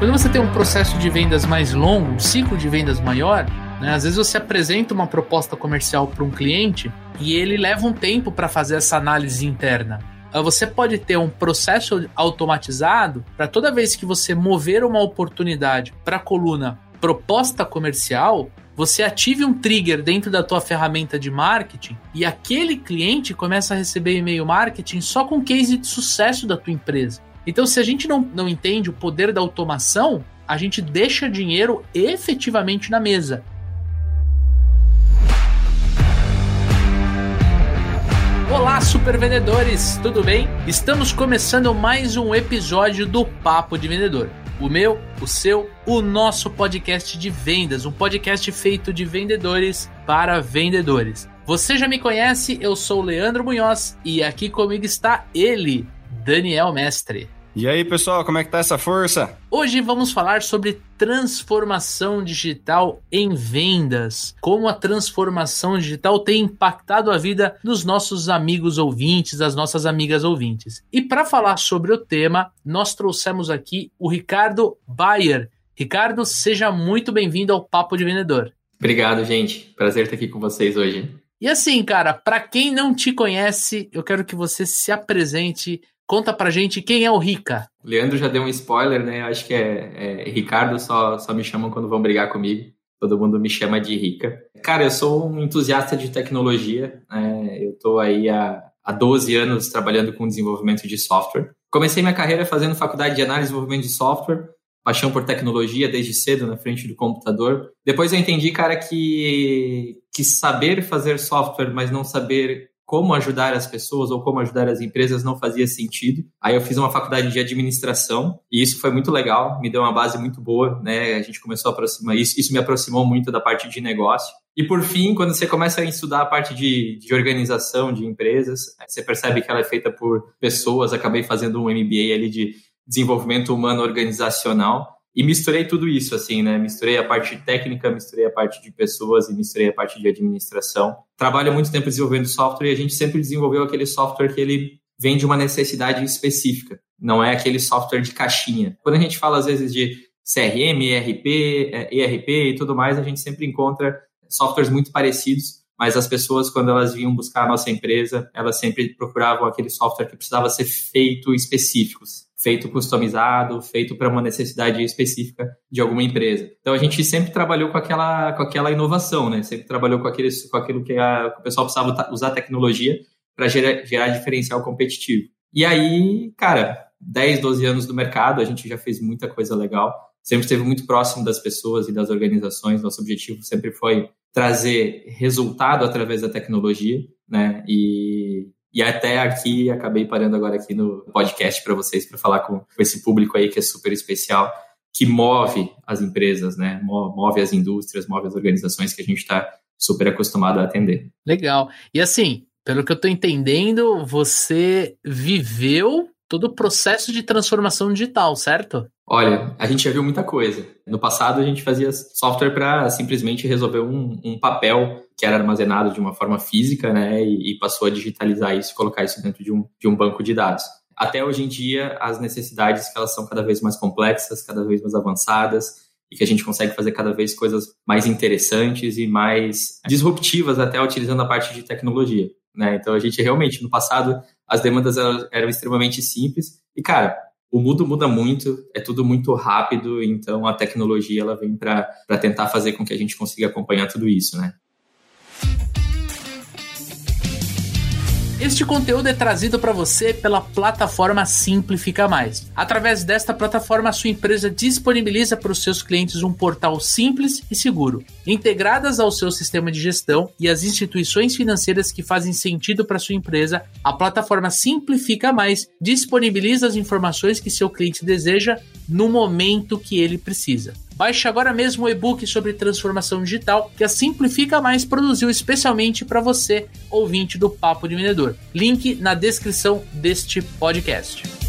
Quando você tem um processo de vendas mais longo, um ciclo de vendas maior, né, às vezes você apresenta uma proposta comercial para um cliente e ele leva um tempo para fazer essa análise interna. Ah, você pode ter um processo automatizado para toda vez que você mover uma oportunidade para a coluna proposta comercial, você ative um trigger dentro da tua ferramenta de marketing e aquele cliente começa a receber e-mail marketing só com case de sucesso da tua empresa. Então, se a gente não, não entende o poder da automação, a gente deixa dinheiro efetivamente na mesa. Olá, super vendedores, tudo bem? Estamos começando mais um episódio do Papo de Vendedor. O meu, o seu, o nosso podcast de vendas, um podcast feito de vendedores para vendedores. Você já me conhece, eu sou o Leandro Munhoz e aqui comigo está ele, Daniel Mestre. E aí, pessoal, como é que tá essa força? Hoje vamos falar sobre transformação digital em vendas. Como a transformação digital tem impactado a vida dos nossos amigos ouvintes, das nossas amigas ouvintes. E para falar sobre o tema, nós trouxemos aqui o Ricardo Bayer. Ricardo, seja muito bem-vindo ao Papo de Vendedor. Obrigado, gente. Prazer estar aqui com vocês hoje. E assim, cara, para quem não te conhece, eu quero que você se apresente Conta pra gente quem é o Rica. Leandro já deu um spoiler, né? Acho que é, é Ricardo, só, só me chamam quando vão brigar comigo. Todo mundo me chama de Rica. Cara, eu sou um entusiasta de tecnologia. Né? Eu tô aí há, há 12 anos trabalhando com desenvolvimento de software. Comecei minha carreira fazendo faculdade de análise e desenvolvimento de software paixão por tecnologia desde cedo na frente do computador. Depois eu entendi, cara, que, que saber fazer software, mas não saber como ajudar as pessoas ou como ajudar as empresas não fazia sentido. Aí eu fiz uma faculdade de administração e isso foi muito legal, me deu uma base muito boa, né? A gente começou a aproximar isso, isso me aproximou muito da parte de negócio. E por fim, quando você começa a estudar a parte de, de organização de empresas, você percebe que ela é feita por pessoas. Acabei fazendo um MBA ali de desenvolvimento humano organizacional e misturei tudo isso, assim, né? Misturei a parte técnica, misturei a parte de pessoas e misturei a parte de administração. Trabalho muito tempo desenvolvendo software e a gente sempre desenvolveu aquele software que ele vem de uma necessidade específica. Não é aquele software de caixinha. Quando a gente fala, às vezes, de CRM, ERP, ERP e tudo mais, a gente sempre encontra softwares muito parecidos, mas as pessoas, quando elas vinham buscar a nossa empresa, elas sempre procuravam aquele software que precisava ser feito específicos, feito customizado, feito para uma necessidade específica de alguma empresa. Então a gente sempre trabalhou com aquela, com aquela inovação, né? Sempre trabalhou com, aquele, com aquilo que, a, que o pessoal precisava usar tecnologia para gerar, gerar diferencial competitivo. E aí, cara, 10, 12 anos do mercado, a gente já fez muita coisa legal sempre esteve muito próximo das pessoas e das organizações. Nosso objetivo sempre foi trazer resultado através da tecnologia, né? E, e até aqui acabei parando agora aqui no podcast para vocês para falar com, esse público aí que é super especial, que move as empresas, né? Move as indústrias, move as organizações que a gente está super acostumado a atender. Legal. E assim, pelo que eu estou entendendo, você viveu todo o processo de transformação digital, certo? Olha, a gente já viu muita coisa. No passado, a gente fazia software para simplesmente resolver um, um, papel que era armazenado de uma forma física, né? E, e, passou a digitalizar isso colocar isso dentro de um, de um banco de dados. Até hoje em dia, as necessidades elas são cada vez mais complexas, cada vez mais avançadas, e que a gente consegue fazer cada vez coisas mais interessantes e mais disruptivas, até utilizando a parte de tecnologia. Né? Então, a gente realmente, no passado, as demandas eram, extremamente simples. E, cara, o mundo muda muito, é tudo muito rápido, então a tecnologia ela vem para tentar fazer com que a gente consiga acompanhar tudo isso, né? Este conteúdo é trazido para você pela plataforma Simplifica Mais. Através desta plataforma, a sua empresa disponibiliza para os seus clientes um portal simples e seguro, integradas ao seu sistema de gestão e as instituições financeiras que fazem sentido para sua empresa. A plataforma Simplifica Mais disponibiliza as informações que seu cliente deseja no momento que ele precisa. Baixe agora mesmo o e-book sobre transformação digital que a Simplifica Mais produziu especialmente para você, ouvinte do Papo de Vendedor. Link na descrição deste podcast.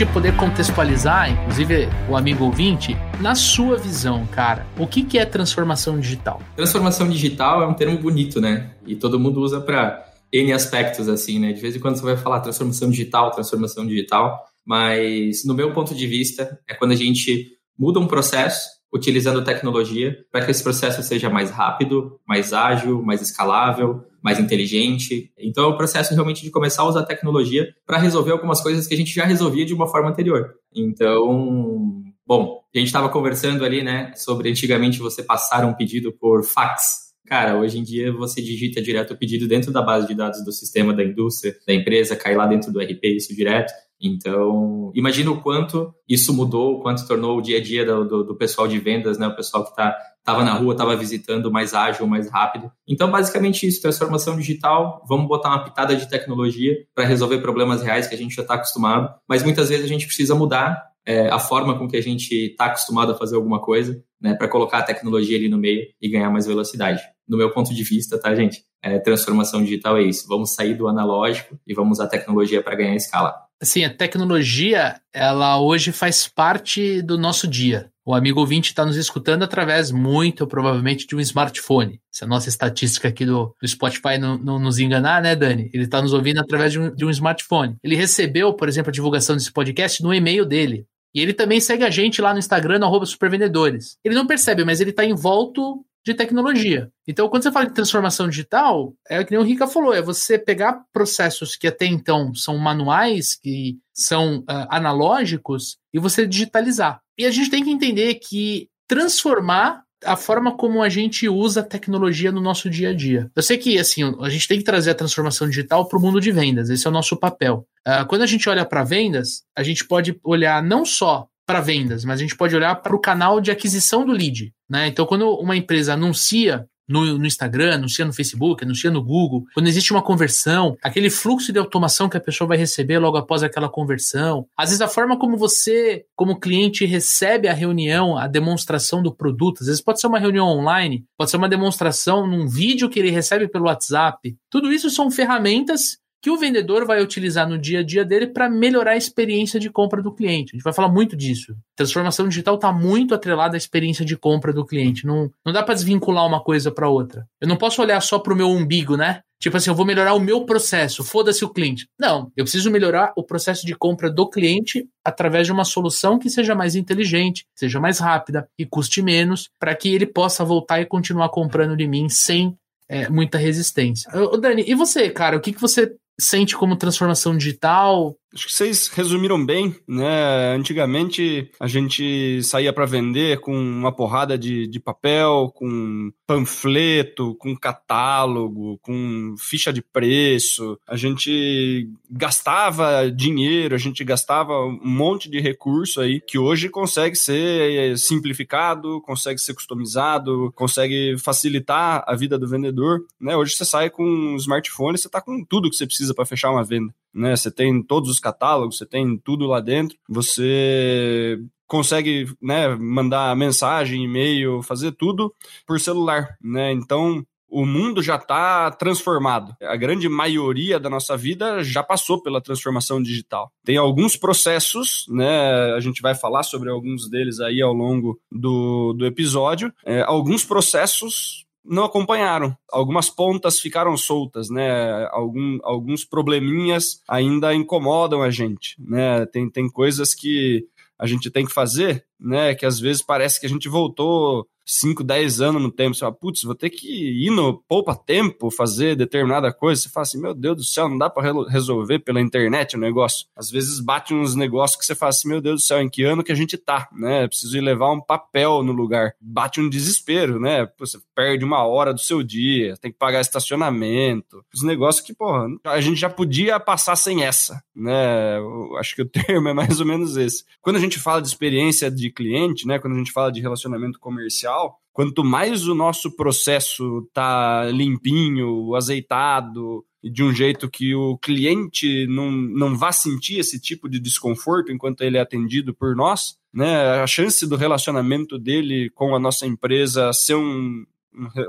Gente poder contextualizar, inclusive o amigo ouvinte, na sua visão, cara, o que, que é transformação digital? Transformação digital é um termo bonito, né? E todo mundo usa para N aspectos, assim, né? De vez em quando você vai falar transformação digital, transformação digital, mas no meu ponto de vista, é quando a gente muda um processo utilizando tecnologia para que esse processo seja mais rápido, mais ágil, mais escalável, mais inteligente. Então é o processo realmente de começar a usar tecnologia para resolver algumas coisas que a gente já resolvia de uma forma anterior. Então, bom, a gente estava conversando ali, né, sobre antigamente você passar um pedido por fax. Cara, hoje em dia você digita direto o pedido dentro da base de dados do sistema da indústria, da empresa, cai lá dentro do RP isso direto. Então, imagina o quanto isso mudou, o quanto tornou o dia a dia do, do, do pessoal de vendas, né? O pessoal que está estava na rua, estava visitando mais ágil, mais rápido. Então, basicamente isso, transformação digital, vamos botar uma pitada de tecnologia para resolver problemas reais que a gente já está acostumado, mas muitas vezes a gente precisa mudar é, a forma com que a gente está acostumado a fazer alguma coisa, né, para colocar a tecnologia ali no meio e ganhar mais velocidade. No meu ponto de vista, tá, gente? É, transformação digital é isso. Vamos sair do analógico e vamos usar a tecnologia para ganhar escala. Assim, a tecnologia, ela hoje faz parte do nosso dia. O amigo ouvinte está nos escutando através, muito provavelmente, de um smartphone. Se a nossa estatística aqui do, do Spotify não, não, nos enganar, né, Dani? Ele está nos ouvindo através de um, de um smartphone. Ele recebeu, por exemplo, a divulgação desse podcast no e-mail dele. E ele também segue a gente lá no Instagram, no supervendedores. Ele não percebe, mas ele está envolto de tecnologia. Então, quando você fala de transformação digital, é o que o Rica falou, é você pegar processos que até então são manuais, que são uh, analógicos, e você digitalizar. E a gente tem que entender que transformar a forma como a gente usa a tecnologia no nosso dia a dia. Eu sei que assim a gente tem que trazer a transformação digital para o mundo de vendas. Esse é o nosso papel. Uh, quando a gente olha para vendas, a gente pode olhar não só para vendas, mas a gente pode olhar para o canal de aquisição do lead. Né? Então, quando uma empresa anuncia no, no, Instagram, anuncia no Facebook, anuncia no Google, quando existe uma conversão, aquele fluxo de automação que a pessoa vai receber logo após aquela conversão, às vezes a forma como você, como cliente, recebe a reunião, a demonstração do produto, às vezes pode ser uma reunião online, pode ser uma demonstração num vídeo que ele recebe pelo WhatsApp. Tudo isso são ferramentas que o vendedor vai utilizar no dia a dia dele para melhorar a experiência de compra do cliente. A gente vai falar muito disso. Transformação digital está muito atrelada à experiência de compra do cliente. Não, não dá para desvincular uma coisa para outra. Eu não posso olhar só para o meu umbigo, né? Tipo assim, eu vou melhorar o meu processo, foda-se o cliente. Não, eu preciso melhorar o processo de compra do cliente através de uma solução que seja mais inteligente, seja mais rápida e custe menos, para que ele possa voltar e continuar comprando de mim sem é, muita resistência. Ô, Dani, e você, cara, o que, que você sente como transformação digital? Acho que vocês resumiram bem, né? Antigamente a gente saía para vender com uma porrada de, de papel, com panfleto, com catálogo, com ficha de preço. A gente gastava dinheiro, a gente gastava um monte de recurso aí que hoje consegue ser simplificado, consegue ser customizado, consegue facilitar a vida do vendedor, né? Hoje você sai com um smartphone, você está com tudo que você precisa para fechar uma venda né? Você tem todos os catálogos, você tem tudo lá dentro, você consegue né, mandar mensagem, e-mail, fazer tudo por celular, né? Então o mundo já está transformado. A grande maioria da nossa vida já passou pela transformação digital. Tem alguns processos, né? A gente vai falar sobre alguns deles aí ao longo do, do episódio. É, alguns processos não acompanharam. Algumas pontas ficaram soltas, né? Algum, alguns probleminhas ainda incomodam a gente, né? Tem, tem coisas que a gente tem que fazer, né? Que às vezes parece que a gente voltou 5, 10 anos no tempo, você fala, putz, vou ter que ir no poupa-tempo fazer determinada coisa. Você fala assim, meu Deus do céu, não dá para resolver pela internet o negócio. Às vezes bate uns negócios que você fala assim, meu Deus do céu, em que ano que a gente tá, né? Preciso ir levar um papel no lugar. Bate um desespero, né? Você perde uma hora do seu dia, tem que pagar estacionamento. Os negócios que, porra, a gente já podia passar sem essa, né? Eu acho que o termo é mais ou menos esse. Quando a gente fala de experiência de cliente, né? Quando a gente fala de relacionamento comercial, quanto mais o nosso processo tá limpinho, azeitado, de um jeito que o cliente não, não vá sentir esse tipo de desconforto enquanto ele é atendido por nós, né? A chance do relacionamento dele com a nossa empresa ser um,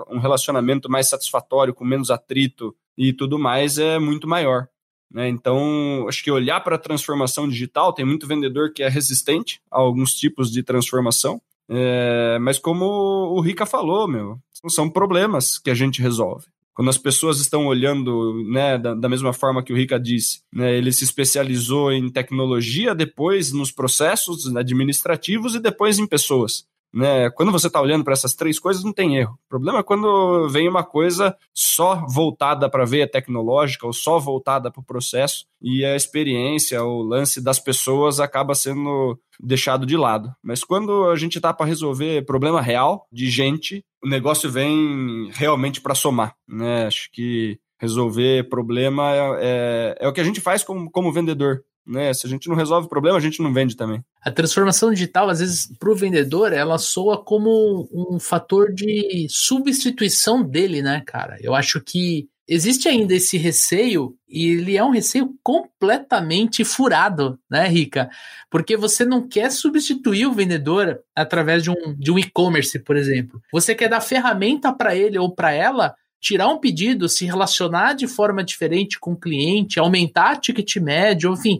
um relacionamento mais satisfatório, com menos atrito e tudo mais, é muito maior. Né? Então, acho que olhar para a transformação digital, tem muito vendedor que é resistente a alguns tipos de transformação, é, mas como o Rica falou, meu, são problemas que a gente resolve. Quando as pessoas estão olhando, né, da, da mesma forma que o Rica disse, né, ele se especializou em tecnologia, depois nos processos administrativos e depois em pessoas. Né? Quando você está olhando para essas três coisas, não tem erro. O problema é quando vem uma coisa só voltada para a veia tecnológica ou só voltada para o processo e a experiência, o lance das pessoas acaba sendo deixado de lado. Mas quando a gente está para resolver problema real de gente, o negócio vem realmente para somar. Né? Acho que resolver problema é, é, é, o que a gente faz como, como vendedor né? Se a gente não resolve o problema, a gente não vende também. A transformação digital, às vezes, para o vendedor, ela soa como um fator de substituição dele, né, cara? Eu acho que existe ainda esse receio, e ele é um receio completamente furado, né, Rica? Porque você não quer substituir o vendedor através de um, de um e-commerce, por exemplo. Você quer dar ferramenta para ele ou para ela tirar um pedido, se relacionar de forma diferente com o cliente, aumentar ticket médio, enfim,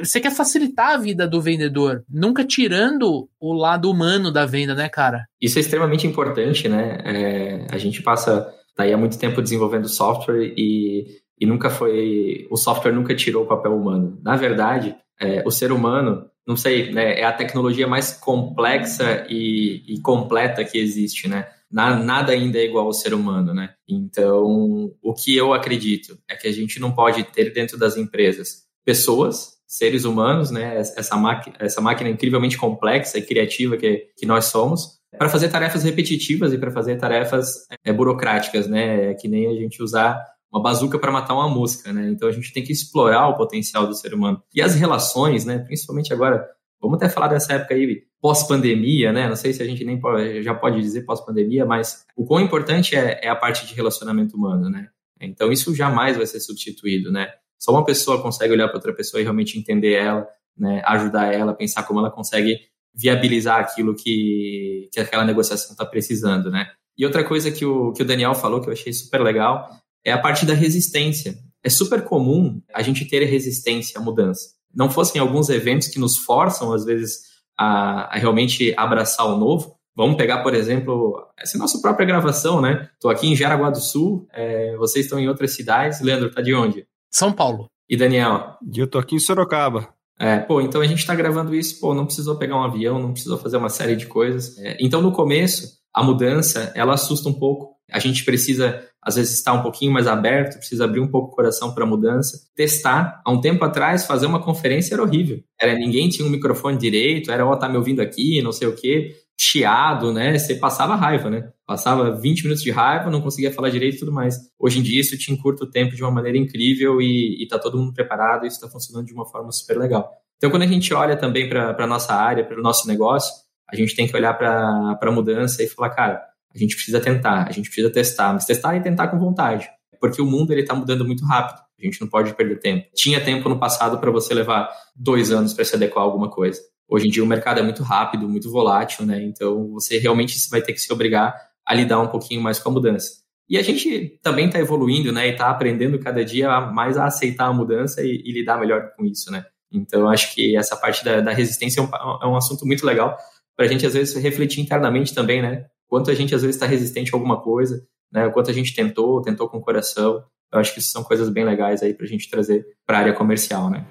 você quer facilitar a vida do vendedor, nunca tirando o lado humano da venda, né, cara? Isso é extremamente importante, né? É, a gente passa tá aí há muito tempo desenvolvendo software e, e nunca foi. O software nunca tirou o papel humano. Na verdade, é, o ser humano, não sei, né, é a tecnologia mais complexa e, e completa que existe, né? Nada ainda é igual ao ser humano, né? Então, o que eu acredito é que a gente não pode ter dentro das empresas pessoas, seres humanos, né? Essa, máquina, essa máquina incrivelmente complexa e criativa que, que nós somos, para fazer tarefas repetitivas e para fazer tarefas é, burocráticas, né? É que nem a gente usar uma bazuca para matar uma mosca, né? Então a gente tem que explorar o potencial do ser humano. E as relações, né? Principalmente agora, vamos até falar dessa época aí pós-pandemia, né? Não sei se a gente nem pode, já pode dizer pós-pandemia, mas o quão importante é, é, a parte de relacionamento humano, né? Então isso jamais vai ser substituído, né? Só uma pessoa consegue olhar para outra pessoa e realmente entender ela, né? Ajudar ela, pensar como ela consegue viabilizar aquilo que, que aquela negociação está precisando, né? E outra coisa que o, que o Daniel falou que eu achei super legal é a parte da resistência. É super comum a gente ter resistência à mudança. Não fossem alguns eventos que nos forçam, às vezes, a, a realmente abraçar o novo. Vamos pegar, por exemplo, essa é a nossa própria gravação, né? Estou aqui em Jaraguá do Sul, é, vocês estão em outras cidades. Leandro, tá de onde? São Paulo. E Daniel? E eu tô aqui em Sorocaba. É, pô, então a gente está gravando isso, pô, não precisou pegar um avião, não precisou fazer uma série de coisas. É, então, no começo, a mudança, ela assusta um pouco. A gente precisa às vezes está um pouquinho mais aberto, precisa abrir um pouco o coração para a mudança. Testar. Há um tempo atrás, fazer uma conferência era horrível. Era ninguém tinha um microfone direito, era, ó, oh, tá me ouvindo aqui, não sei o quê, chiado, né? Você passava raiva, né? Passava 20 minutos de raiva, não conseguia falar direito e tudo mais. Hoje em dia, isso te encurta o tempo de uma maneira incrível e, e tá todo mundo preparado e isso está funcionando de uma forma super legal. Então, quando a gente olha também para a nossa área, para o nosso negócio, a gente tem que olhar para a mudança e falar, cara, a gente precisa tentar, a gente precisa testar, mas testar e tentar com vontade, porque o mundo ele está mudando muito rápido. A gente não pode perder tempo. Tinha tempo no passado para você levar dois anos para se adequar a alguma coisa. Hoje em dia o mercado é muito rápido, muito volátil, né? Então você realmente vai ter que se obrigar a lidar um pouquinho mais com a mudança. E a gente também está evoluindo, né? E está aprendendo cada dia mais a aceitar a mudança e, e, lidar melhor com isso, né? Então acho que essa parte da, da resistência é um, é um assunto muito legal para a gente às vezes refletir internamente também, né? Quanto a gente às vezes está resistente a alguma coisa, né? O quanto a gente tentou, tentou com o coração. Eu acho que isso são coisas bem legais aí para a gente trazer para a área comercial, né?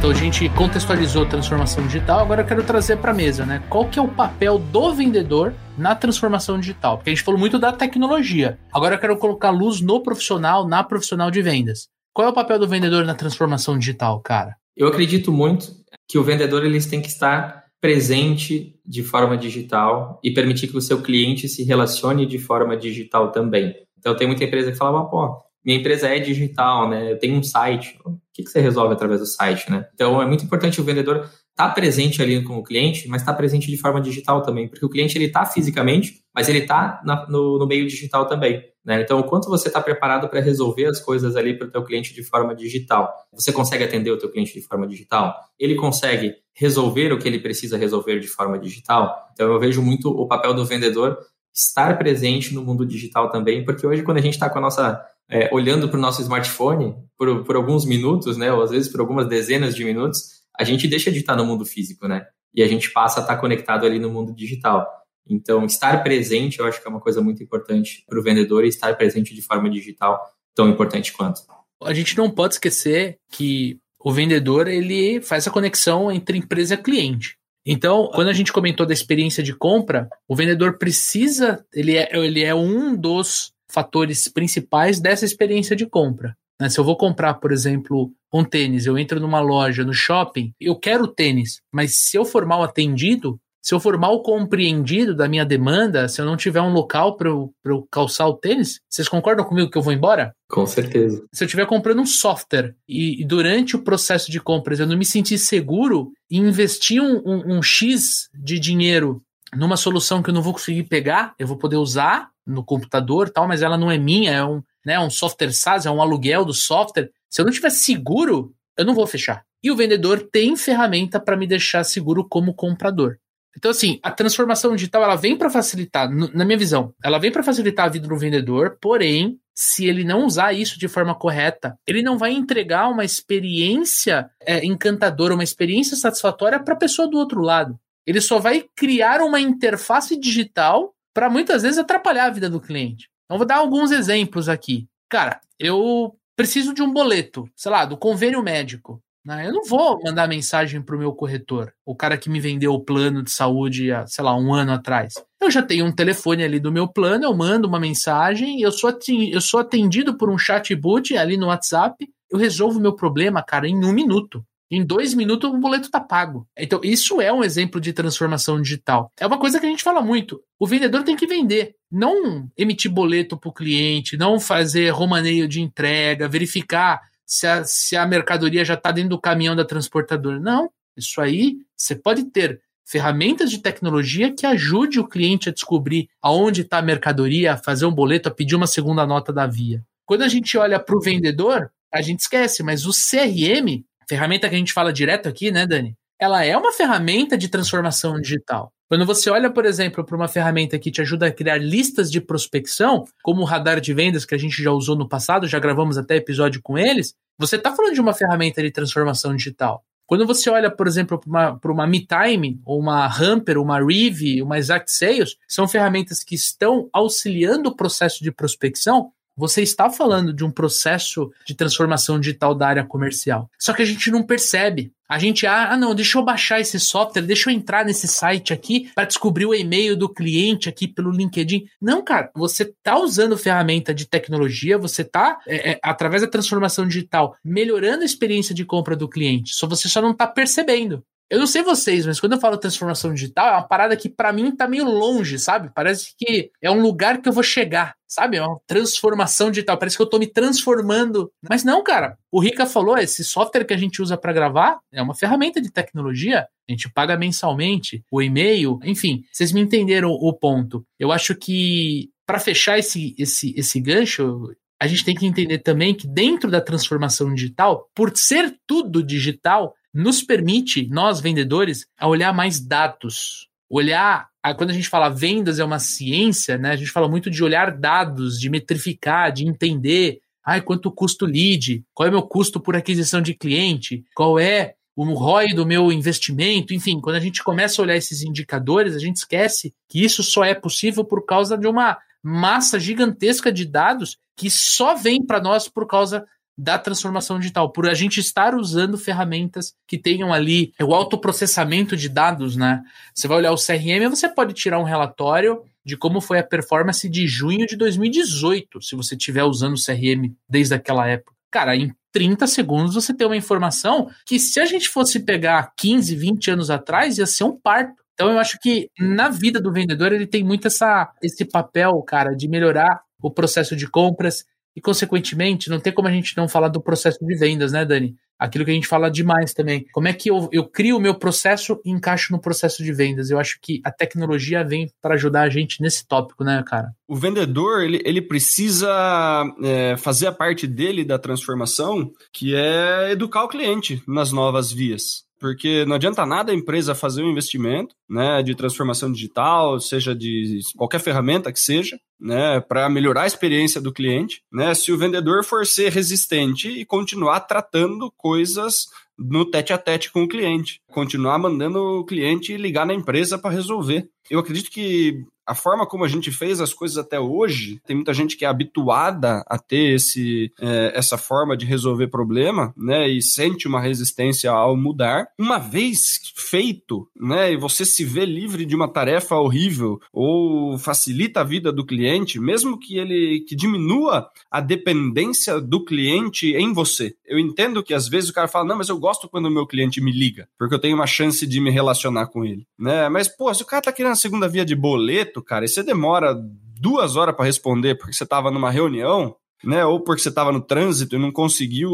Então a gente contextualizou a transformação digital, agora eu quero trazer para a mesa, né? Qual que é o papel do vendedor na transformação digital? Porque a gente falou muito da tecnologia. Agora eu quero colocar luz no profissional, na profissional de vendas. Qual é o papel do vendedor na transformação digital, cara? Eu acredito muito que o vendedor eles tem que estar presente de forma digital e permitir que o seu cliente se relacione de forma digital também. Então tem muita empresa que fala, pô, minha empresa é digital, né? Eu tenho um site. O que, que você resolve através do site, né? Então é muito importante o vendedor estar tá presente ali com o cliente, mas está presente de forma digital também, porque o cliente ele está fisicamente, mas ele está no, no, meio digital também. Né? Então, o quanto você está preparado para resolver as coisas ali para o teu cliente de forma digital? Você consegue atender o teu cliente de forma digital? Ele consegue resolver o que ele precisa resolver de forma digital? Então, eu vejo muito o papel do vendedor estar presente no mundo digital também, porque hoje quando a gente está com a nossa é, olhando para o nosso smartphone por, por alguns minutos, né, ou às vezes por algumas dezenas de minutos, a gente deixa de estar no mundo físico, né? E a gente passa a estar conectado ali no mundo digital. Então, estar presente, eu acho que é uma coisa muito importante para o vendedor e estar presente de forma digital tão importante quanto. A gente não pode esquecer que o vendedor ele faz a conexão entre empresa e cliente. Então, quando a gente comentou da experiência de compra, o vendedor precisa, ele é, ele é um dos fatores principais dessa experiência de compra. Né? Se eu vou comprar, por exemplo, um tênis, eu entro numa loja, no shopping, eu quero tênis, mas se eu for mal atendido, se eu for mal compreendido da minha demanda, se eu não tiver um local para eu, eu calçar o tênis, vocês concordam comigo que eu vou embora? Com certeza. Se eu estiver comprando um software e, e, durante o processo de compras eu não me sentir seguro e investir um, um, um X de dinheiro numa solução que eu não vou conseguir pegar, eu vou poder usar no computador tal, mas ela não é minha, é um, né, um software SaaS, é um aluguel do software. Se eu não tiver seguro, eu não vou fechar. E o vendedor tem ferramenta para me deixar seguro como comprador. Então, assim, a transformação digital ela vem para facilitar, na minha visão, ela vem para facilitar a vida do vendedor, porém, se ele não usar isso de forma correta, ele não vai entregar uma experiência é, encantadora, uma experiência satisfatória para a pessoa do outro lado. Ele só vai criar uma interface digital para muitas vezes atrapalhar a vida do cliente. Então, vou dar alguns exemplos aqui. Cara, eu preciso de um boleto, sei lá, do convênio médico. Né? Eu não vou mandar mensagem para o meu corretor, o cara que me vendeu o plano de saúde há, sei lá, um ano atrás. Eu já tenho um telefone ali do meu plano, eu mando uma mensagem, eu sou, eu sou atendido por um chatbot ali no WhatsApp, eu resolvo meu problema, cara, em um minuto. Em dois minutos o boleto está pago. Então, isso é um exemplo de transformação digital. É uma coisa que a gente fala muito. O vendedor tem que vender, não emitir boleto para o cliente, não fazer romaneio de entrega, verificar se a, se a mercadoria já está dentro do caminhão da transportadora. Não. Isso aí você pode ter ferramentas de tecnologia que ajude o cliente a descobrir aonde está a mercadoria, a fazer um boleto, a pedir uma segunda nota da via. Quando a gente olha para o vendedor, a gente esquece, mas o CRM ferramenta que a gente fala direto aqui, né, Dani? Ela é uma ferramenta de transformação digital. Quando você olha, por exemplo, para uma ferramenta que te ajuda a criar listas de prospecção, como o radar de vendas que a gente já usou no passado, já gravamos até episódio com eles, você está falando de uma ferramenta de transformação digital. Quando você olha, por exemplo, para uma, uma MeTime, ou uma Hamper, uma Rive, uma Exact Sales, são ferramentas que estão auxiliando o processo de prospecção você está falando de um processo de transformação digital da área comercial. Só que a gente não percebe. A gente, ah, não, deixa eu baixar esse software, deixa eu entrar nesse site aqui para descobrir o e-mail do cliente aqui pelo LinkedIn. Não, cara, você está usando ferramenta de tecnologia, você está, é, é, através da transformação digital, melhorando a experiência de compra do cliente. Só você só não está percebendo. Eu não sei vocês, mas quando eu falo transformação digital, é uma parada que para mim tá meio longe, sabe? Parece que é um lugar que eu vou chegar, sabe? É uma transformação digital, parece que eu tô me transformando. Mas não, cara. O Rica falou, esse software que a gente usa para gravar é uma ferramenta de tecnologia. A gente paga mensalmente, o e-mail, enfim, vocês me entenderam o ponto. Eu acho que para fechar esse, esse, esse gancho, a gente tem que entender também que dentro da transformação digital, por ser tudo digital, nos permite, nós vendedores, a olhar mais dados. Olhar, quando a gente fala vendas é uma ciência, né? A gente fala muito de olhar dados, de metrificar, de entender. Ai, quanto custa lead? Qual é o meu custo por aquisição de cliente? Qual é o ROI do meu investimento? Enfim, quando a gente começa a olhar esses indicadores, a gente esquece que isso só é possível por causa de uma massa gigantesca de dados que só vem para nós por causa da transformação digital, por a gente estar usando ferramentas que tenham ali o autoprocessamento de dados, né? Você vai olhar o CRM, você pode tirar um relatório de como foi a performance de junho de 2018, se você estiver usando o CRM desde aquela época. Cara, em 30 segundos você tem uma informação que se a gente fosse pegar 15, 20 anos atrás, ia ser um parto. Então eu acho que na vida do vendedor ele tem muito essa, esse papel, cara, de melhorar o processo de compras, E, consequentemente, não tem como a gente não falar do processo de vendas, né, Dani? Aquilo que a gente fala demais também. Como é que eu, eu crio o meu processo e encaixo no processo de vendas? Eu acho que a tecnologia vem para ajudar a gente nesse tópico, né, cara? O vendedor, ele, ele precisa é, fazer a parte dele da transformação, que é educar o cliente nas novas vias porque não adianta nada a empresa fazer um investimento né, de transformação digital, seja de qualquer ferramenta que seja, né, para melhorar a experiência do cliente, né, se o vendedor for ser resistente e continuar tratando coisas no tete a tete com o cliente, continuar mandando o cliente ligar na empresa para resolver. Eu acredito que a forma como a gente fez as coisas até hoje, tem muita gente que é habituada a ter esse, é, essa forma de resolver problema, né, e sente uma resistência ao mudar. Uma vez feito, né, e você se vê livre de uma tarefa horrível ou facilita a vida do cliente, mesmo que ele que diminua a dependência do cliente em você. Eu entendo que às vezes o cara fala, não, mas eu gosto quando o meu cliente me liga, porque eu tenho uma chance de me relacionar com ele, né? Mas pô, se o cara tá querendo a segunda via de boleto cara, e você demora duas horas para responder porque você estava numa reunião, né? Ou porque você estava no trânsito e não conseguiu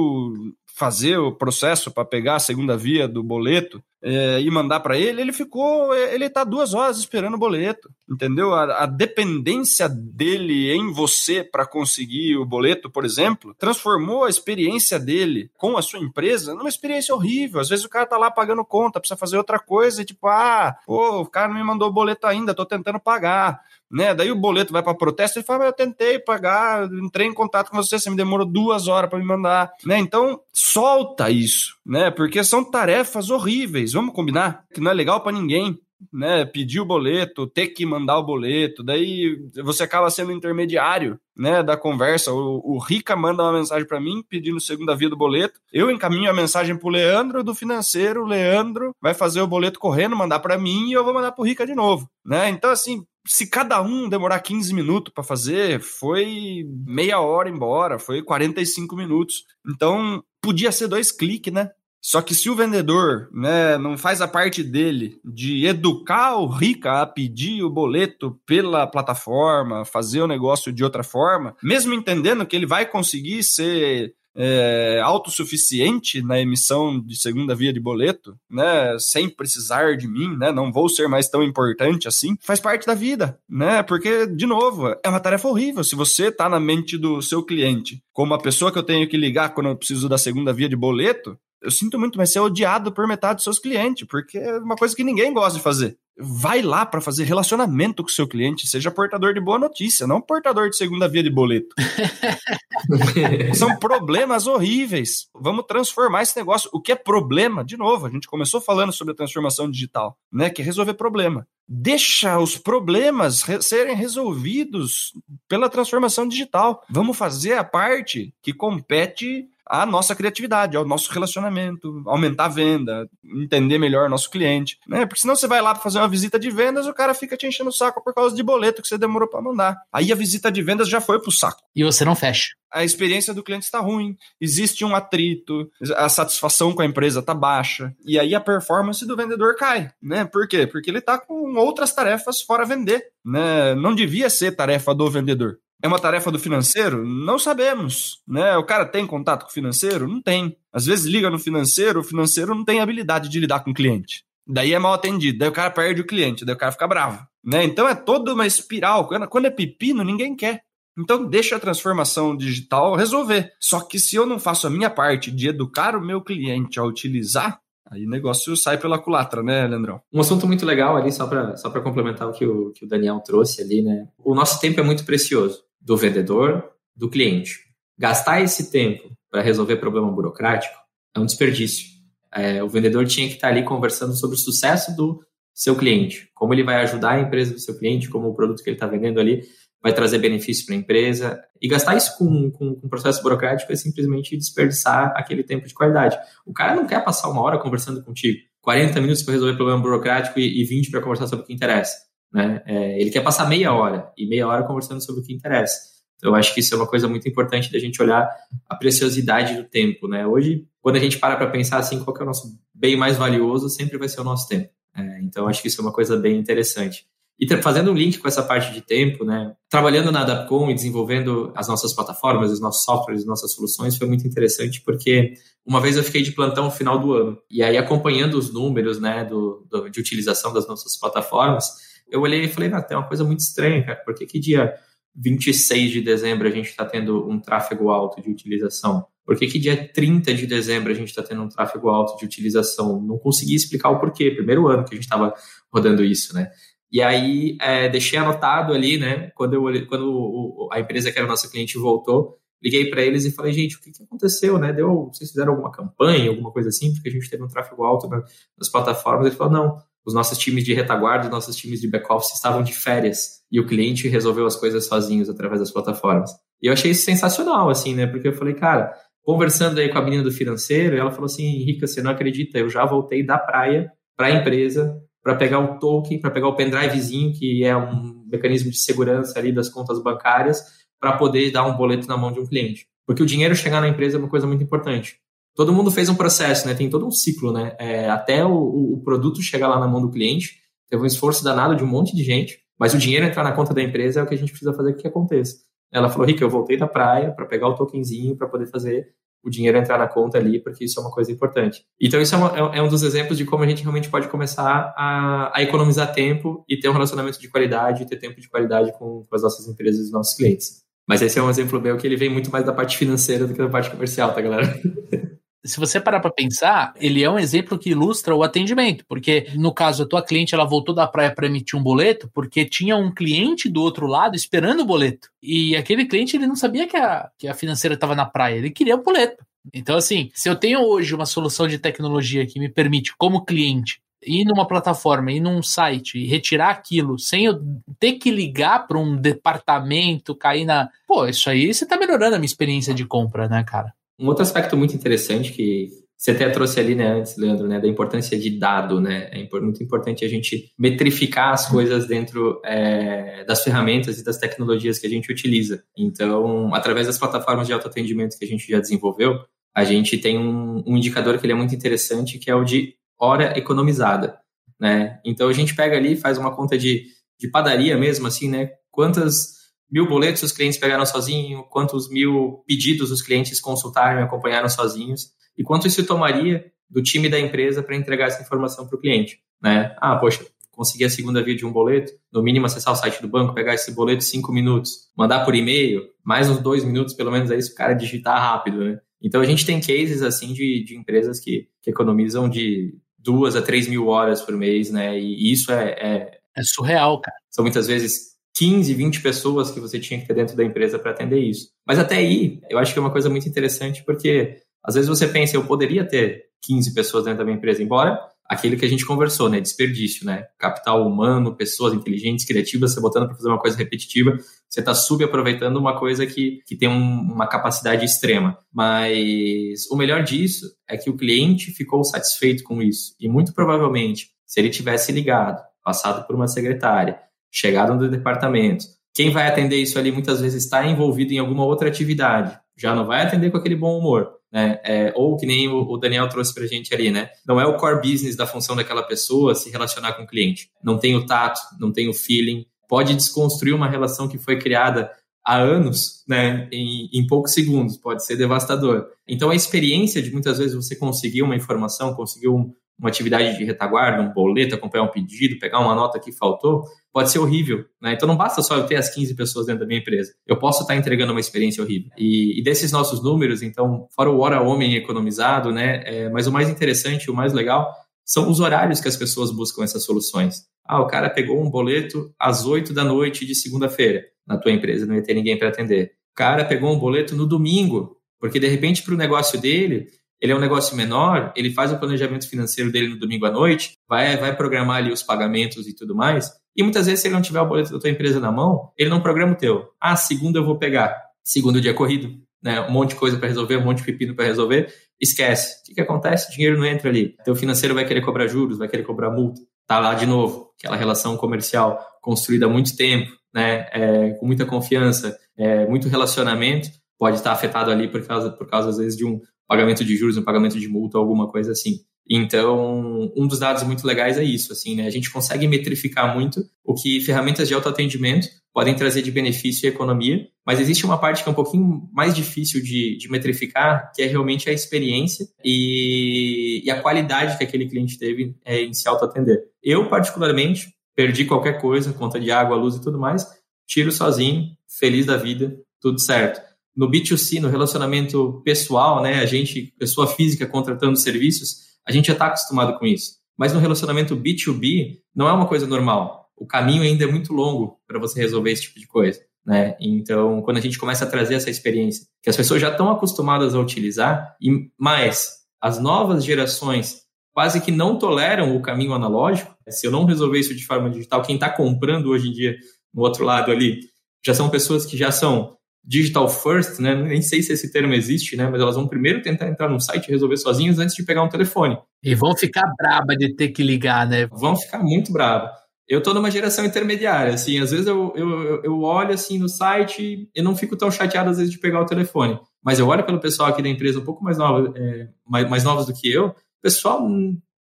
fazer o processo para pegar a segunda via do boleto é, e mandar para ele, ele ficou, ele está duas horas esperando o boleto, entendeu? A, a dependência dele em você para conseguir o boleto, por exemplo, transformou a experiência dele com a sua empresa numa experiência horrível. Às vezes o cara tá lá pagando conta, precisa fazer outra coisa e tipo, ah, pô, o cara não me mandou o boleto ainda, tô tentando pagar né? Daí o boleto vai para protesto e fala, eu tentei pagar, entrei em contato com você, você me demorou duas horas para me mandar, né? Então solta isso, né? Porque são tarefas horríveis. Vamos combinar que não é legal para ninguém. Né, pedir o boleto, ter que mandar o boleto, daí você acaba sendo intermediário, né, da conversa. O, o Rica manda uma mensagem para mim pedindo segunda via do boleto. Eu encaminho a mensagem pro Leandro do financeiro, o Leandro vai fazer o boleto correndo, mandar para mim e eu vou mandar pro Rica de novo, né? Então assim, se cada um demorar 15 minutos para fazer, foi meia hora embora, foi 45 minutos. Então, podia ser dois cliques, né? Só que se o vendedor né, não faz a parte dele de educar o Rica a pedir o boleto pela plataforma, fazer o negócio de outra forma, mesmo entendendo que ele vai conseguir ser é, autossuficiente na emissão de segunda via de boleto, né, sem precisar de mim, né, não vou ser mais tão importante assim, faz parte da vida, né, porque, de novo, é uma tarefa horrível. Se você tá na mente do seu cliente como a pessoa que eu tenho que ligar quando eu preciso da segunda via de boleto, eu sinto muito, mas ser odiado por metade dos seus clientes, porque é uma coisa que ninguém gosta de fazer. Vai lá para fazer relacionamento com o seu cliente, seja portador de boa notícia, não portador de segunda via de boleto. São problemas horríveis. Vamos transformar esse negócio. O que é problema? De novo, a gente começou falando sobre a transformação digital, né? Que é resolver problema. Deixa os problemas re serem resolvidos pela transformação digital. Vamos fazer a parte que compete a nossa criatividade, ao nosso relacionamento, aumentar a venda, entender melhor o nosso cliente, né? Porque senão você vai lá para fazer uma visita de vendas, o cara fica te enchendo o saco por causa de boleto que você demorou para mandar. Aí a visita de vendas já foi pro saco. E você não fecha. A experiência do cliente está ruim, existe um atrito, a satisfação com a empresa está baixa, e aí a performance do vendedor cai, né? Por quê? Porque ele está com outras tarefas fora vender, né? Não devia ser tarefa do vendedor. É uma tarefa do financeiro? Não sabemos, né? O cara tem contato com o financeiro? Não tem. Às vezes liga no financeiro, o financeiro não tem habilidade de lidar com o cliente. Daí é mal atendido, daí o cara perde o cliente, daí o cara fica bravo, né? Então é toda uma espiral. Quando é pepino, ninguém quer. Então deixa a transformação digital resolver. Só que se eu não faço a minha parte de educar o meu cliente a utilizar, aí o negócio sai pela culatra, né, Leandrão? Um assunto muito legal ali, só para só complementar o que, o que o Daniel trouxe ali, né? O nosso tempo é muito precioso do vendedor, do cliente. Gastar esse tempo para resolver problema burocrático é um desperdício. É, o vendedor tinha que estar ali conversando sobre o sucesso do seu cliente, como ele vai ajudar a empresa do seu cliente, como o produto que ele está vendendo ali vai trazer benefício para a empresa. E gastar isso com, com, com processo burocrático é simplesmente desperdiçar aquele tempo de qualidade. O cara não quer passar uma hora conversando contigo, 40 minutos para resolver problema burocrático e, e 20 para conversar sobre o que interessa. Né? É, ele quer passar meia hora e meia hora conversando sobre o que interessa. Então, eu acho que isso é uma coisa muito importante da gente olhar a preciosidade do tempo. Né? Hoje, quando a gente para para pensar assim, qual é o nosso bem mais valioso, sempre vai ser o nosso tempo. É, então, acho que isso é uma coisa bem interessante. E fazendo um link com essa parte de tempo, né? Trabalhando na Adapcom e desenvolvendo as nossas plataformas, os nossos softwares, as nossas soluções foi muito interessante porque uma vez eu fiquei de plantão no final do ano e aí acompanhando os números, né, do, do de utilização das nossas plataformas, eu olhei e falei, ah, tem uma coisa muito estranha, cara. Por que, que dia 26 de dezembro a gente está tendo um tráfego alto de utilização? Por que, que dia 30 de dezembro a gente está tendo um tráfego alto de utilização? Não consegui explicar o porquê. Primeiro ano que a gente estava rodando isso, né? E aí é, deixei anotado ali, né? Quando, eu, quando a empresa que era nossa cliente voltou, liguei para eles e falei, gente, o que, que aconteceu, né? Deu, vocês fizeram alguma campanha, alguma coisa assim, porque a gente teve um tráfego alto na, nas plataformas. Ele falou, não, os nossos times de retaguarda, os nossos times de back-office estavam de férias e o cliente resolveu as coisas sozinhos através das plataformas. E eu achei isso sensacional, assim, né? Porque eu falei, cara, conversando aí com a menina do financeiro, ela falou assim, Henrique, você não acredita, eu já voltei da praia para a empresa para pegar o token, para pegar o pendrivezinho, que é um mecanismo de segurança ali das contas bancárias, para poder dar um boleto na mão de um cliente. Porque o dinheiro chegar na empresa é uma coisa muito importante. Todo mundo fez um processo, né? Tem todo um ciclo, né? É, até o, o, produto chegar lá na mão do cliente, teve um esforço danado de um monte de gente, mas o dinheiro entrar na conta da empresa é o que a gente precisa fazer que aconteça. Ela falou, Rica, eu voltei da praia para pegar o tokenzinho para poder fazer o dinheiro entrar na conta ali, porque isso é uma coisa importante. Então, isso é, uma, é, é um dos exemplos de como a gente realmente pode começar a, a, economizar tempo e ter um relacionamento de qualidade, ter tempo de qualidade com, com as nossas empresas e os nossos clientes. Mas esse é um exemplo meu que ele vem muito mais da parte financeira do que da parte comercial, tá, galera? se você parar para pensar, ele é um exemplo que ilustra o atendimento, porque no caso a tua cliente ela voltou da praia para emitir um boleto porque tinha um cliente do outro lado esperando o boleto. E aquele cliente ele não sabia que a, que a financeira estava na praia, ele queria o boleto. Então assim, se eu tenho hoje uma solução de tecnologia que me permite como cliente ir numa plataforma, ir num site e retirar aquilo sem eu ter que ligar para um departamento, cair na. Pô, isso aí você está melhorando a minha experiência de compra, né, cara? Um outro aspecto muito interessante que você até trouxe ali, né, antes, Leandro, né, da importância de dado, né, é muito importante a gente metrificar as coisas dentro é, das ferramentas e das tecnologias que a gente utiliza. Então, através das plataformas de autoatendimento que a gente já desenvolveu, a gente tem um, um indicador que ele é muito interessante, que é o de hora economizada, né. Então, a gente pega ali, faz uma conta de, de padaria mesmo, assim, né, quantas mil boletos os clientes pegaram sozinho, quantos mil pedidos os clientes consultaram e acompanharam sozinhos, e quanto isso tomaria do time da empresa para entregar essa informação para o cliente. Né? Ah, poxa, conseguir a segunda via de um boleto, no mínimo acessar o site do banco, pegar esse boleto cinco minutos, mandar por e-mail, mais uns dois minutos pelo menos aí se o cara digitar rápido. Né? Então a gente tem cases assim de, de empresas que, que economizam de duas a três mil horas por mês, né? E isso é, é, é surreal, cara. São muitas vezes 15, 20 pessoas que você tinha que ter dentro da empresa para atender isso. Mas até aí, eu acho que é uma coisa muito interessante, porque às vezes você pensa, eu poderia ter 15 pessoas dentro da minha empresa, embora aquilo que a gente conversou, né? Desperdício, né? Capital humano, pessoas inteligentes, criativas, você botando para fazer uma coisa repetitiva, você está subaproveitando uma coisa que, que tem um, uma capacidade extrema. Mas o melhor disso é que o cliente ficou satisfeito com isso. E muito provavelmente, se ele tivesse ligado, passado por uma secretária, chegada no departamento. Quem vai atender isso ali muitas vezes está envolvido em alguma outra atividade, já não vai atender com aquele bom humor. Né? É, ou que nem o, Daniel trouxe para a gente ali, né? Não é o core business da função daquela pessoa se relacionar com o cliente. Não tem o tato, não tem o feeling. Pode desconstruir uma relação que foi criada há anos, né, em, em, poucos segundos, pode ser devastador. Então, a experiência de muitas vezes você conseguir uma informação, conseguir um, uma atividade de retaguarda, um boleto, acompanhar um pedido, pegar uma nota que faltou, pode ser horrível. Né? Então não basta só eu ter as 15 pessoas dentro da minha empresa. Eu posso estar entregando uma experiência horrível. E, e desses nossos números, então, fora o hora homem economizado, né? É, mas o mais interessante, o mais legal, são os horários que as pessoas buscam essas soluções. Ah, o cara pegou um boleto às 8 da noite de segunda-feira. Na tua empresa não ia ter ninguém para atender. O cara pegou um boleto no domingo, porque de repente para o negócio dele ele é um negócio menor, ele faz o planejamento financeiro dele no domingo à noite, vai, vai programar ali os pagamentos e tudo mais. E muitas vezes, se ele não tiver o boleto da tua empresa na mão, ele não programa o teu. Ah, segunda eu vou pegar. Segundo dia corrido, né? Um monte de coisa para resolver, um monte de pepino para resolver. Esquece. O que, que acontece? O dinheiro não entra ali. Teu financeiro vai querer cobrar juros, vai querer cobrar multa. Tá lá de novo. Aquela relação comercial construída há muito tempo, né? É, com muita confiança, é, muito relacionamento, pode estar afetado ali por causa, por causa, às vezes, de um pagamento de juros, um pagamento de multa, alguma coisa assim. Então, um dos dados muito legais é isso, assim, né? A gente consegue metrificar muito o que ferramentas de autoatendimento podem trazer de benefício e economia, mas existe uma parte que é um pouquinho mais difícil de, de metrificar, que é realmente a experiência e, e, a qualidade que aquele cliente teve é, em se autoatender. Eu, particularmente, perdi qualquer coisa, conta de água, luz e tudo mais, tiro sozinho, feliz da vida, tudo certo. No B2C, no relacionamento pessoal, né, a gente, pessoa física contratando serviços, a gente já está acostumado com isso. Mas no relacionamento B2B, não é uma coisa normal o caminho ainda é muito longo para você resolver esse tipo de coisa. Né? Então, quando a gente começa a trazer essa experiência, que as pessoas já estão acostumadas a utilizar, e mais, as novas gerações quase que não toleram o caminho analógico, se eu não resolver isso de forma digital, quem está comprando hoje em dia no outro lado ali, já são pessoas que já são digital first, né? Nem sei se esse termo existe, né? Mas elas vão primeiro tentar entrar no site e resolver sozinhas antes de pegar um telefone. E vão ficar braba de ter que ligar, né? Vão ficar muito braba eu tô numa geração intermediária, assim, às vezes eu, eu, eu olho assim no site e não fico tão chateado às vezes de pegar o telefone, mas eu olho pelo pessoal aqui da empresa um pouco mais nova, é, mais, mais novos do que eu, o pessoal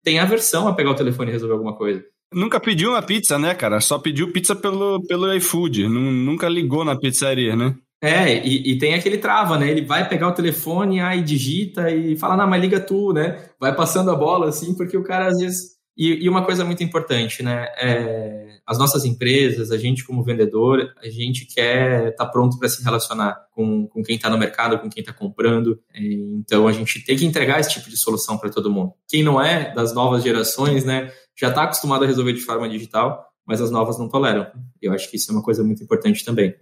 tem aversão a pegar o telefone e resolver alguma coisa. Nunca pediu uma pizza, né, cara? Só pediu pizza pelo, pelo iFood, nunca ligou na pizzaria, né? É, e, e, tem aquele trava, né? Ele vai pegar o telefone, aí digita e fala, não, mas liga tu, né? Vai passando a bola, assim, porque o cara às vezes e, e, uma coisa muito importante, né? É, as nossas empresas, a gente como vendedor, a gente quer estar tá pronto para se relacionar com, com quem está no mercado, com quem está comprando. É, então a gente tem que entregar esse tipo de solução para todo mundo. Quem não é das novas gerações, né, já está acostumado a resolver de forma digital, mas as novas não toleram. Eu acho que isso é uma coisa muito importante também.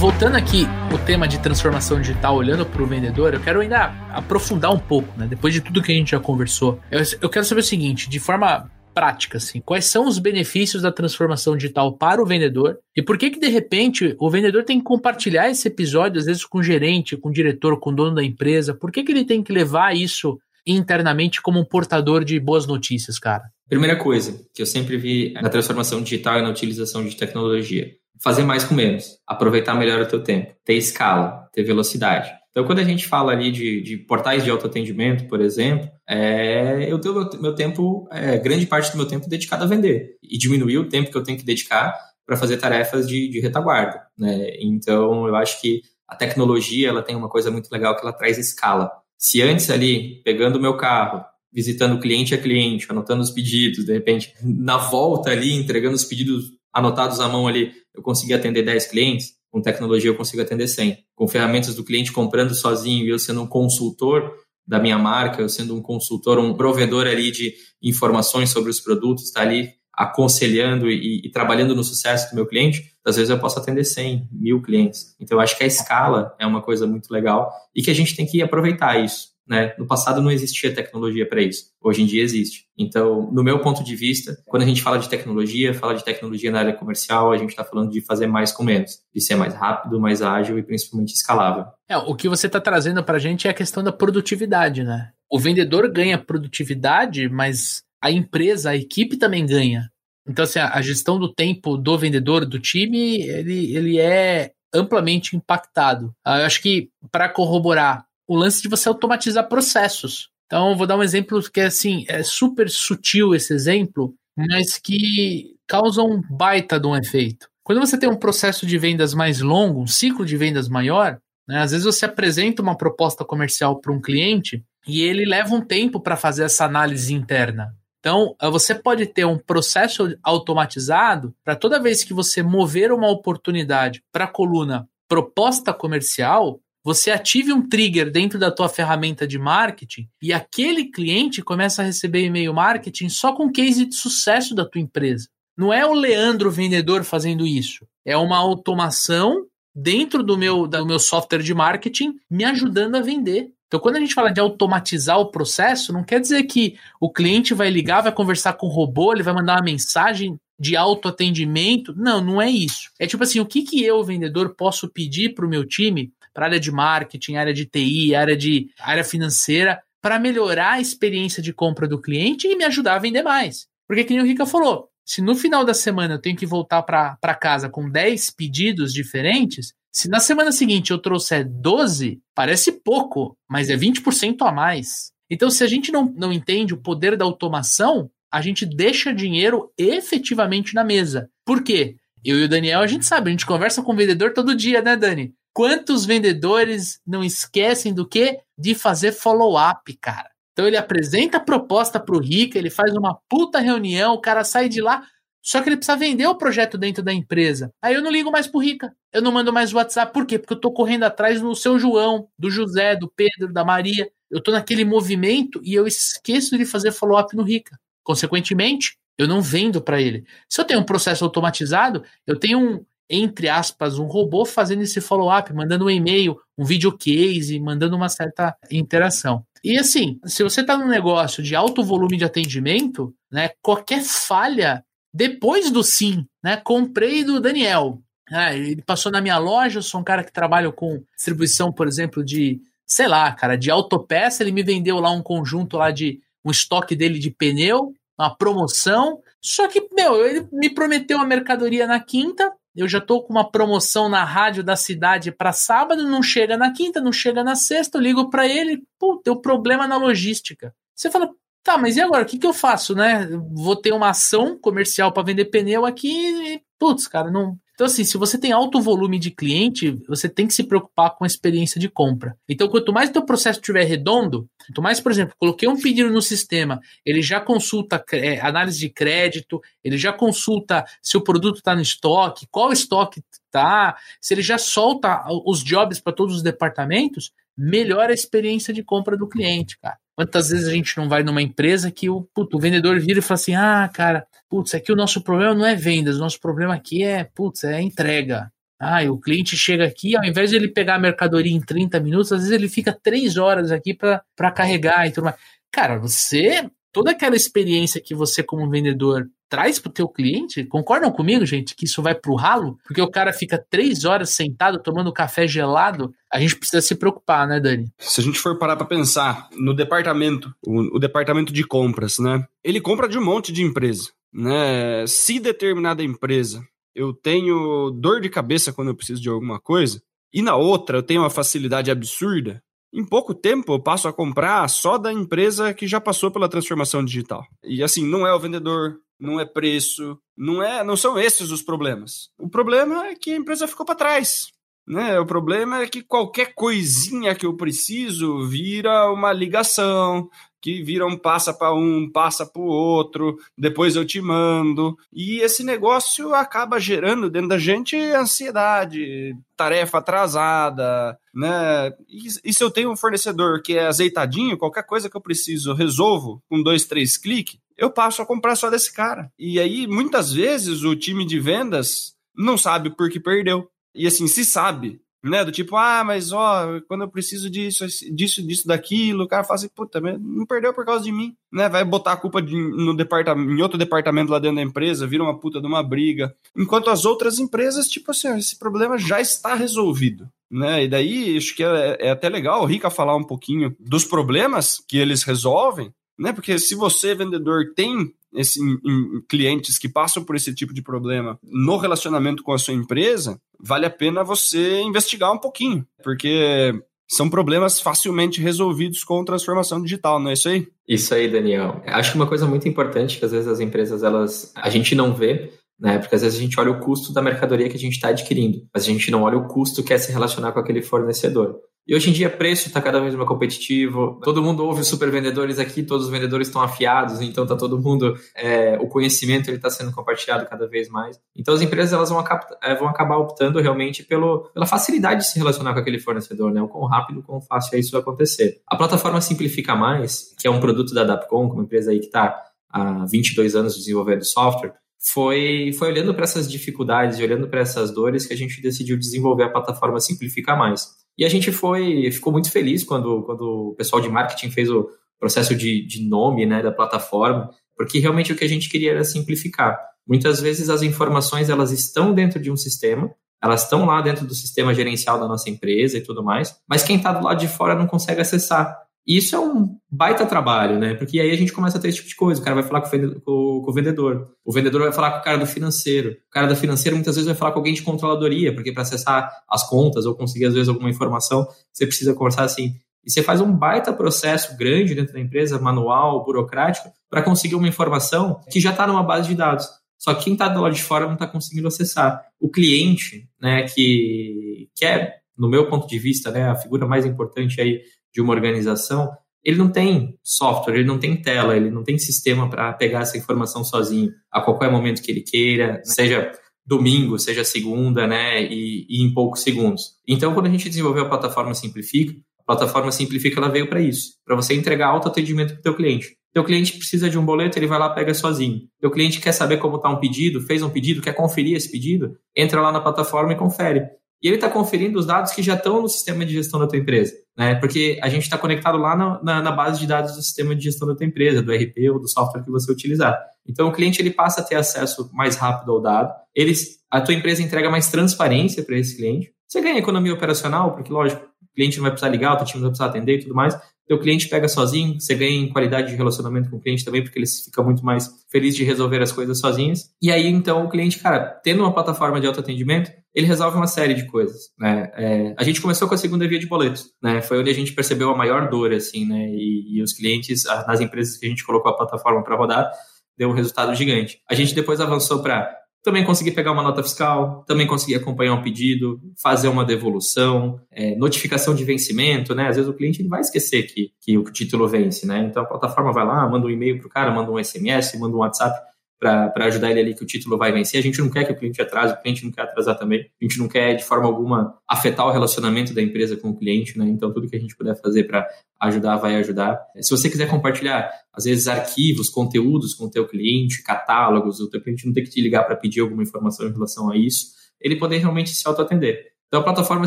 Voltando aqui o tema de transformação digital, olhando para o vendedor, eu quero ainda aprofundar um pouco, né? Depois de tudo que a gente já conversou, eu, eu quero saber o seguinte, de forma prática, assim, quais são os benefícios da transformação digital para o vendedor e por que que de repente o vendedor tem que compartilhar esse episódio às vezes com o gerente, com o diretor, com o dono da empresa? Por que que ele tem que levar isso internamente como um portador de boas notícias, cara? Primeira coisa que eu sempre vi na transformação digital e na utilização de tecnologia fazer mais com menos, aproveitar melhor o teu tempo, ter escala, ter velocidade. Então, quando a gente fala ali de, de portais de autoatendimento, por exemplo, é, eu tenho meu, meu tempo, é, grande parte do meu tempo dedicado a vender e diminuir o tempo que eu tenho que dedicar para fazer tarefas de, de retaguarda. Né? Então, eu acho que a tecnologia ela tem uma coisa muito legal que ela traz escala. Se antes ali, pegando o meu carro, visitando cliente a cliente, anotando os pedidos, de repente, na volta ali, entregando os pedidos anotados à mão ali, eu consegui atender 10 clientes, com tecnologia eu consigo atender 100. Com ferramentas do cliente comprando sozinho e eu sendo um consultor da minha marca, eu sendo um consultor, um provedor ali de informações sobre os produtos, está ali aconselhando e, e, trabalhando no sucesso do meu cliente, às vezes eu posso atender 100, mil clientes. Então, eu acho que a escala é uma coisa muito legal e que a gente tem que aproveitar isso. Né? No passado não existia tecnologia para isso. Hoje em dia existe. Então, no meu ponto de vista, quando a gente fala de tecnologia, fala de tecnologia na área comercial, a gente está falando de fazer mais com menos, de ser mais rápido, mais ágil e principalmente escalável. É, o que você está trazendo para a gente é a questão da produtividade, né? O vendedor ganha produtividade, mas a empresa, a equipe também ganha. Então, assim, a gestão do tempo do vendedor, do time, ele, ele é amplamente impactado. Ah, eu acho que para corroborar o lance de você automatizar processos. Então, vou dar um exemplo que é assim, é super sutil esse exemplo, mas que causa um baita de um efeito. Quando você tem um processo de vendas mais longo, um ciclo de vendas maior, né, às vezes você apresenta uma proposta comercial para um cliente e ele leva um tempo para fazer essa análise interna. Então, eh, você pode ter um processo automatizado para toda vez que você mover uma oportunidade para a coluna proposta comercial, você ative um trigger dentro da tua ferramenta de marketing e aquele cliente começa a receber e-mail marketing só com case de sucesso da tua empresa. Não é o Leandro vendedor fazendo isso, é uma automação dentro do meu, do meu software de marketing me ajudando a vender. Então, quando a gente fala de automatizar o processo, não quer dizer que o cliente vai ligar, vai conversar com o robô, ele vai mandar uma mensagem de autoatendimento. Não, não é isso. É tipo assim, o que, que eu, vendedor, posso pedir para o meu time para área de marketing, área de TI, área de área financeira, para melhorar a experiência de compra do cliente e me ajudar a vender mais. Porque, como o Rica falou, Se no final da semana eu tenho que voltar para casa com 10 pedidos diferentes, se na semana seguinte eu trouxer 12, parece pouco, mas é 20% a mais. Então, se a gente não, não entende o poder da automação, a gente deixa dinheiro efetivamente na mesa. Por quê? Eu e o Daniel, a gente sabe, a gente conversa com o vendedor todo dia, né, Dani? Quantos vendedores não esquecem do que? De fazer follow-up, cara. Então ele apresenta a proposta para o Rica, ele faz uma puta reunião, o cara sai de lá, só que ele precisa vender o projeto dentro da empresa. Aí eu não ligo mais pro Rica. Eu não mando mais WhatsApp. Por quê? Porque eu tô correndo atrás do seu João, do José, do Pedro, da Maria. Eu tô naquele movimento e eu esqueço de fazer follow-up no Rica. Consequentemente, eu não vendo para ele. Se eu tenho um processo automatizado, eu tenho um, entre aspas, um robô fazendo esse follow-up, mandando um e-mail, um video case, mandando uma certa interação. E assim, se você está num negócio de alto volume de atendimento, né, qualquer falha depois do sim, né, comprei do Daniel. Ah, ele passou na minha loja, eu sou um cara que trabalha com distribuição, por exemplo, de, sei lá, cara, de autopeça, ele me vendeu lá um conjunto lá de um estoque dele de pneu, uma promoção. Só que, meu, ele me prometeu a mercadoria na quinta, eu já tô com uma promoção na rádio da cidade para sábado, não chega na quinta, não chega na sexta, eu ligo para ele, pô, deu problema na logística. Você fala, tá, mas e agora? O que, que eu faço, né? Vou ter uma ação comercial para vender pneu aqui e, putz, cara, não, então, assim, se você tem alto volume de cliente, você tem que se preocupar com a experiência de compra. Então, quanto mais teu processo estiver redondo, quanto mais, por exemplo, coloquei um pedido no sistema, ele já consulta é, análise de crédito, ele já consulta se o produto está no estoque, qual estoque está, se ele já solta os jobs para todos os departamentos, melhora a experiência de compra do cliente, cara. Quantas vezes a gente não vai numa empresa que o, puto, o vendedor vira e fala assim: ah, cara, putz, aqui o nosso problema não é vendas, o nosso problema aqui é, putz, é entrega. Ah, o cliente chega aqui, ao invés de ele pegar a mercadoria em 30 minutos, às vezes ele fica 3 horas aqui para carregar e tudo mais. Cara, você toda aquela experiência que você como vendedor traz para o teu cliente, concordam comigo, gente, que isso vai para o ralo? Porque o cara fica três horas sentado tomando café gelado, a gente precisa se preocupar, né, Dani? Se a gente for parar para pensar no departamento, o, o, departamento de compras, né? Ele compra de um monte de empresa, né? Se determinada empresa eu tenho dor de cabeça quando eu preciso de alguma coisa, e na outra eu tenho uma facilidade absurda, em pouco tempo eu passo a comprar só da empresa que já passou pela transformação digital. E assim, não é o vendedor, não é preço, não é, não são esses os problemas. O problema é que a empresa ficou para trás. Né? O problema é que qualquer coisinha que eu preciso vira uma ligação, que vira um passa para um, passa para o outro, depois eu te mando. E esse negócio acaba gerando dentro da gente ansiedade, tarefa atrasada, né? E, e se eu tenho um fornecedor que é azeitadinho, qualquer coisa que eu preciso, eu resolvo com dois, três cliques, eu passo a comprar só desse cara. E aí, muitas vezes, o time de vendas não sabe por que perdeu. E assim, se sabe, né? Do tipo, ah, mas ó, quando eu preciso disso, disso, disso, daquilo, o cara fala assim, puta, não perdeu por causa de mim, né? Vai botar a culpa de, no departamento, em outro departamento lá dentro da empresa, vira uma puta de uma briga. Enquanto as outras empresas, tipo assim, esse problema já está resolvido. Né? E daí acho que é, é até legal o Rica falar um pouquinho dos problemas que eles resolvem, né? Porque se você, vendedor, tem esse, em, clientes que passam por esse tipo de problema no relacionamento com a sua empresa, vale a pena você investigar um pouquinho, porque são problemas facilmente resolvidos com transformação digital, não é isso aí? Isso aí, Daniel. Acho que uma coisa muito importante que às vezes as empresas elas a gente não vê né? Porque às vezes a gente olha o custo da mercadoria que a gente está adquirindo, mas a gente não olha o custo que é se relacionar com aquele fornecedor. E hoje em dia preço está cada vez mais competitivo. Todo mundo ouve os super vendedores aqui, todos os vendedores estão afiados, então tá todo mundo é, o conhecimento está sendo compartilhado cada vez mais. Então as empresas elas vão, é, vão acabar optando realmente pelo, pela facilidade de se relacionar com aquele fornecedor, né? O quão rápido, o quão fácil é isso acontecer. A plataforma Simplifica Mais, que é um produto da Dapcom, uma empresa aí que está há 22 anos desenvolvendo software, foi, foi olhando para essas dificuldades e olhando para essas dores que a gente decidiu desenvolver a plataforma Simplifica Mais. E a gente foi, ficou muito feliz quando, quando o pessoal de marketing fez o processo de, de nome né, da plataforma, porque realmente o que a gente queria era simplificar. Muitas vezes as informações elas estão dentro de um sistema, elas estão lá dentro do sistema gerencial da nossa empresa e tudo mais, mas quem está do lado de fora não consegue acessar. Isso é um baita trabalho, né? Porque aí a gente começa a ter esse tipo de coisa. O cara vai falar com o vendedor, o vendedor vai falar com o cara do financeiro, o cara do financeiro muitas vezes vai falar com alguém de controladoria, porque para acessar as contas ou conseguir às vezes alguma informação, você precisa conversar assim. E você faz um baita processo grande dentro da empresa, manual, burocrático, para conseguir uma informação que já está numa base de dados. Só que quem está do lado de fora não está conseguindo acessar. O cliente, né, que, que é, no meu ponto de vista, né, a figura mais importante aí de uma organização, ele não tem software, ele não tem tela, ele não tem sistema para pegar essa informação sozinho a qualquer momento que ele queira, seja domingo, seja segunda, né, e, e em poucos segundos. Então, quando a gente desenvolveu a plataforma Simplifica, a plataforma Simplifica ela veio para isso, para você entregar autoatendimento para o teu cliente. Teu cliente precisa de um boleto, ele vai lá pega sozinho. Teu cliente quer saber como está um pedido, fez um pedido, quer conferir esse pedido, entra lá na plataforma e confere e ele está conferindo os dados que já estão no sistema de gestão da tua empresa, né? Porque a gente está conectado lá na, na, na, base de dados do sistema de gestão da tua empresa, do RP ou do software que você utilizar. Então o cliente ele passa a ter acesso mais rápido ao dado, eles, a tua empresa entrega mais transparência para esse cliente. Você ganha economia operacional, porque lógico, o cliente não vai precisar ligar, o teu time não vai precisar atender e tudo mais, teu cliente pega sozinho, você ganha em qualidade de relacionamento com o cliente também, porque ele fica muito mais feliz de resolver as coisas sozinhos. E aí, então, o cliente, cara, tendo uma plataforma de autoatendimento, ele resolve uma série de coisas, né? É, a gente começou com a segunda via de boletos, né? Foi onde a gente percebeu a maior dor, assim, né? E, e os clientes, nas empresas que a gente colocou a plataforma para rodar, deu um resultado gigante. A gente depois avançou para também conseguir pegar uma nota fiscal, também conseguir acompanhar um pedido, fazer uma devolução, é, notificação de vencimento, né? Às vezes o cliente ele vai esquecer que, que o título vence, né? Então a plataforma vai lá, manda um e-mail para o cara, manda um SMS, manda um WhatsApp para ajudar ele ali que o título vai vencer. A gente não quer que o cliente atrase, o cliente não quer atrasar também. A gente não quer, de forma alguma, afetar o relacionamento da empresa com o cliente, né? Então, tudo que a gente puder fazer para ajudar, vai ajudar. Se você quiser compartilhar, às vezes, arquivos, conteúdos com o teu cliente, catálogos, o teu cliente não tem que te ligar para pedir alguma informação em relação a isso, ele poder realmente se autoatender. Então, a plataforma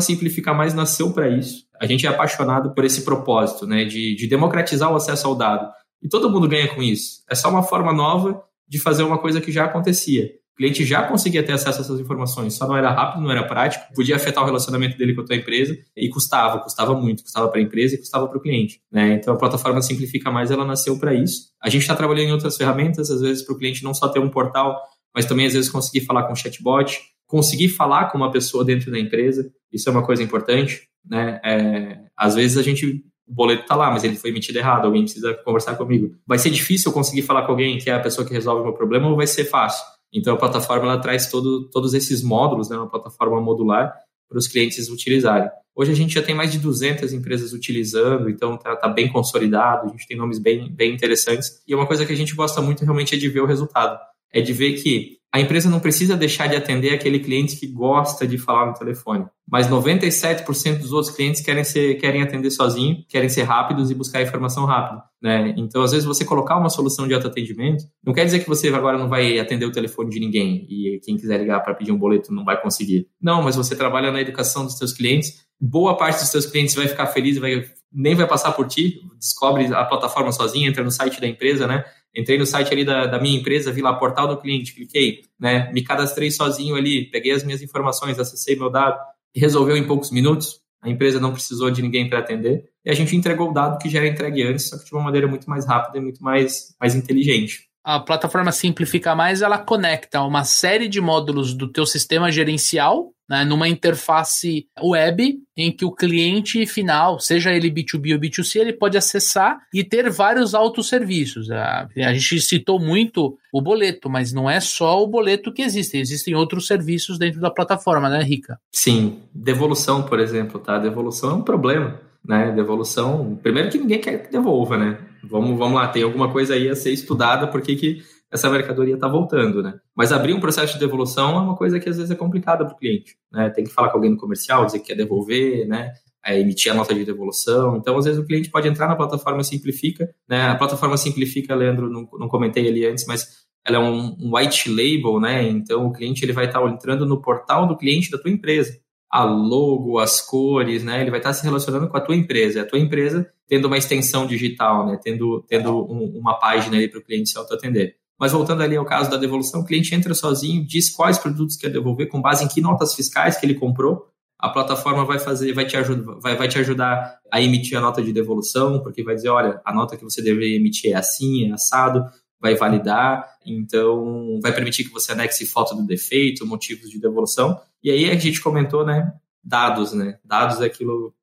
Simplifica Mais nasceu para isso. A gente é apaixonado por esse propósito, né? De, de democratizar o acesso ao dado. E todo mundo ganha com isso. É só uma forma nova de fazer uma coisa que já acontecia. O cliente já conseguia ter acesso a essas informações, só não era rápido, não era prático, podia afetar o relacionamento dele com a tua empresa e custava, custava muito, custava para a empresa e custava para o cliente. Né? Então a plataforma Simplifica Mais, ela nasceu para isso. A gente está trabalhando em outras ferramentas, às vezes para o cliente não só ter um portal, mas também às vezes conseguir falar com chatbot, conseguir falar com uma pessoa dentro da empresa, isso é uma coisa importante. Né? É, às vezes a gente o boleto está lá, mas ele foi emitido errado, alguém precisa conversar comigo. Vai ser difícil eu conseguir falar com alguém que é a pessoa que resolve o meu problema ou vai ser fácil? Então a plataforma ela traz todo, todos esses módulos, né, uma plataforma modular para os clientes utilizarem. Hoje a gente já tem mais de 200 empresas utilizando, então está tá bem consolidado, a gente tem nomes bem, bem interessantes. E uma coisa que a gente gosta muito realmente é de ver o resultado. É de ver que a empresa não precisa deixar de atender aquele cliente que gosta de falar no telefone. Mas 97% dos outros clientes querem, ser, querem atender sozinho, querem ser rápidos e buscar informação rápida. Né? Então, às vezes, você colocar uma solução de autoatendimento não quer dizer que você agora não vai atender o telefone de ninguém e quem quiser ligar para pedir um boleto não vai conseguir. Não, mas você trabalha na educação dos seus clientes, boa parte dos seus clientes vai ficar feliz, vai, nem vai passar por ti, descobre a plataforma sozinho, entra no site da empresa, né? Entrei no site ali da, da, minha empresa, vi lá portal do cliente, cliquei, né? Me cadastrei sozinho ali, peguei as minhas informações, acessei meu dado e resolveu em poucos minutos. A empresa não precisou de ninguém para atender e a gente entregou o dado que já era entregue antes, só que de uma maneira muito mais rápida e muito mais, mais inteligente a plataforma Simplifica Mais, ela conecta uma série de módulos do teu sistema gerencial né, numa interface web em que o cliente final, seja ele B2B ou B2C, ele pode acessar e ter vários autosserviços. A, a gente citou muito o boleto, mas não é só o boleto que existe, existem outros serviços dentro da plataforma, né, Rica? Sim, devolução, por exemplo, tá? Devolução é um problema, né? Devolução, primeiro que ninguém quer que devolva, né? Vamos, vamos lá, tem alguma coisa aí a ser estudada, porque que essa mercadoria está voltando, né? Mas abrir um processo de devolução é uma coisa que às vezes é complicada para o cliente, né? Tem que falar com alguém no comercial, dizer que quer devolver, né? É, emitir a nota de devolução. Então, às vezes, o cliente pode entrar na plataforma Simplifica, né? A plataforma Simplifica, Leandro, não, não comentei ali antes, mas ela é um, um, white label, né? Então, o cliente ele vai estar tá entrando no portal do cliente da tua empresa. A logo, as cores, né? Ele vai estar se relacionando com a tua empresa. A tua empresa tendo uma extensão digital, né? Tendo, tendo um, uma página ali para o cliente se autoatender. Mas voltando ali ao caso da devolução, o cliente entra sozinho, diz quais produtos quer devolver, com base em que notas fiscais que ele comprou. a plataforma vai fazer, vai te, ajudar, vai, vai te ajudar a emitir a nota de devolução, porque vai dizer, olha, a nota que você deveria emitir é assim, é assado, vai validar, então vai permitir que você anexe foto do defeito, motivos de devolução. E aí a gente comentou, né, dados, né? Dados é aquilo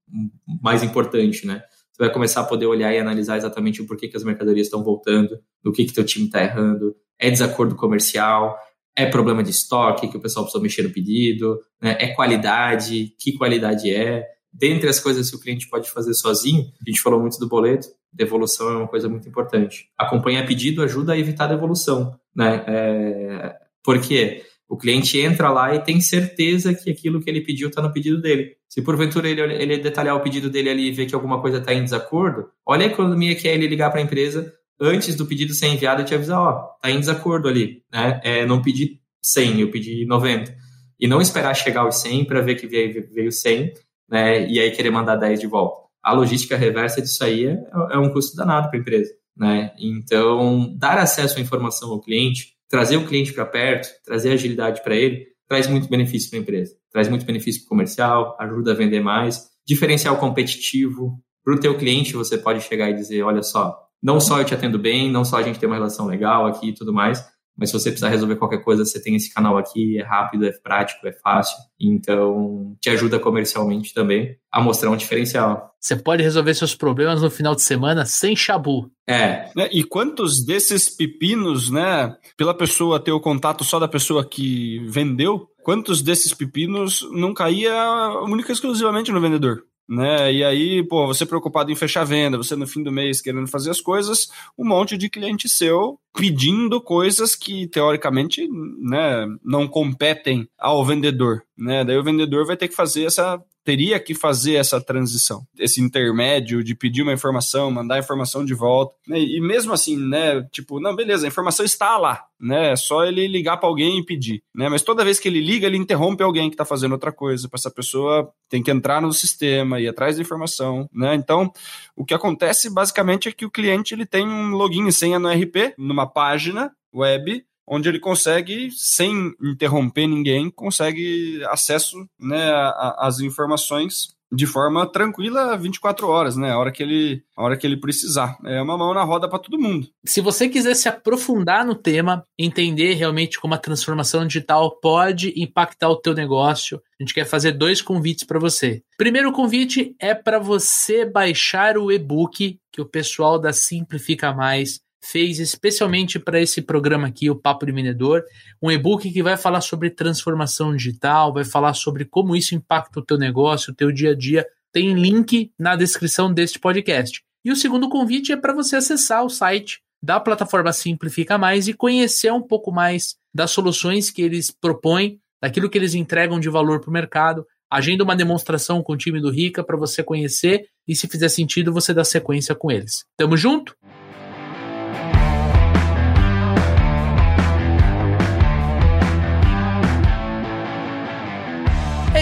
mais importante, né? Você vai começar a poder olhar e analisar exatamente o porquê que as mercadorias estão voltando, do que que teu time está errando, é desacordo comercial, é problema de estoque, que o pessoal precisa mexer no pedido, né? é qualidade, que qualidade é. Dentre as coisas que o cliente pode fazer sozinho, a gente falou muito do boleto, devolução é uma coisa muito importante. Acompanhar pedido ajuda a evitar devolução, né? É... Por quê? O cliente entra lá e tem certeza que aquilo que ele pediu está no pedido dele. Se porventura ele, ele detalhar o pedido dele ali e ver que alguma coisa está em desacordo, olha a economia que é ele ligar para a empresa antes do pedido ser enviado e te avisar, ó, tá em desacordo ali, né? É, não pedi 100, eu pedi 90. E não esperar chegar aos 100 para ver que veio, veio 100, né? E aí querer mandar 10 de volta. A logística reversa disso aí é, é um custo danado para a empresa, né? Então, dar acesso à informação ao cliente trazer o cliente para perto, trazer agilidade para ele, traz muito benefício para a empresa. Traz muito benefício para o comercial, ajuda a vender mais, diferencial competitivo. Para o teu cliente, você pode chegar e dizer, olha só, não só eu te atendo bem, não só a gente tem uma relação legal aqui e tudo mais, mas se você precisar resolver qualquer coisa, você tem esse canal aqui, é rápido, é prático, é fácil. Então, te ajuda comercialmente também a mostrar um diferencial. Você pode resolver seus problemas no final de semana sem chabu. É. é. E quantos desses pepinos, né, pela pessoa ter o contato só da pessoa que vendeu, quantos desses pepinos não caía única e exclusivamente no vendedor? né? E aí, pô, você preocupado em fechar a venda, você no fim do mês querendo fazer as coisas, um monte de cliente seu pedindo coisas que teoricamente, né, não competem ao vendedor, né? Daí o vendedor vai ter que fazer essa teria que fazer essa transição, esse intermédio de pedir uma informação, mandar a informação de volta, né? e mesmo assim, né, tipo, não, beleza, a informação está lá, né, é só ele ligar para alguém e pedir, né, mas toda vez que ele liga, ele interrompe alguém que está fazendo outra coisa, para essa pessoa tem que entrar no sistema, ir atrás da informação, né, então, o que acontece basicamente é que o cliente ele tem um login e senha no RP, numa página web, onde ele consegue, sem interromper ninguém, consegue acesso né, às informações de forma tranquila 24 horas, né? A hora que ele, a hora que ele precisar. É uma mão na roda para todo mundo. Se você quiser se aprofundar no tema, entender realmente como a transformação digital pode impactar o teu negócio, a gente quer fazer dois convites para você. Primeiro convite é para você baixar o e-book que o pessoal da Simplifica Mais fez especialmente para esse programa aqui, o Papo de Vendedor, um e-book que vai falar sobre transformação digital, vai falar sobre como isso impacta o teu negócio, o teu dia a dia. Tem link na descrição deste podcast. E o segundo convite é para você acessar o site da plataforma Simplifica Mais e conhecer um pouco mais das soluções que eles propõem, daquilo que eles entregam de valor para o mercado. Agenda uma demonstração com o time do Rica para você conhecer e, se fizer sentido, você dá sequência com eles. Tamo junto?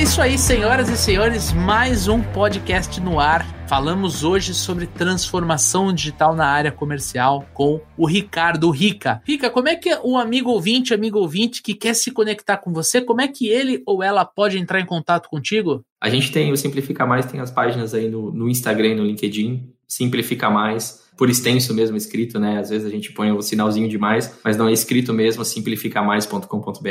Isso aí, senhoras e senhores, mais um podcast no ar. Falamos hoje sobre transformação digital na área comercial com o Ricardo Rica. Rica, como é que o amigo ouvinte, amigo ouvinte que quer se conectar com você, como é que ele ou ela pode entrar em contato contigo? A gente tem o Simplifica Mais, tem as páginas aí no, no Instagram e no LinkedIn, Simplifica Mais por extenso mesmo escrito, né? Às vezes a gente põe o um sinalzinho demais, mas não é escrito mesmo, simplificamais.com.br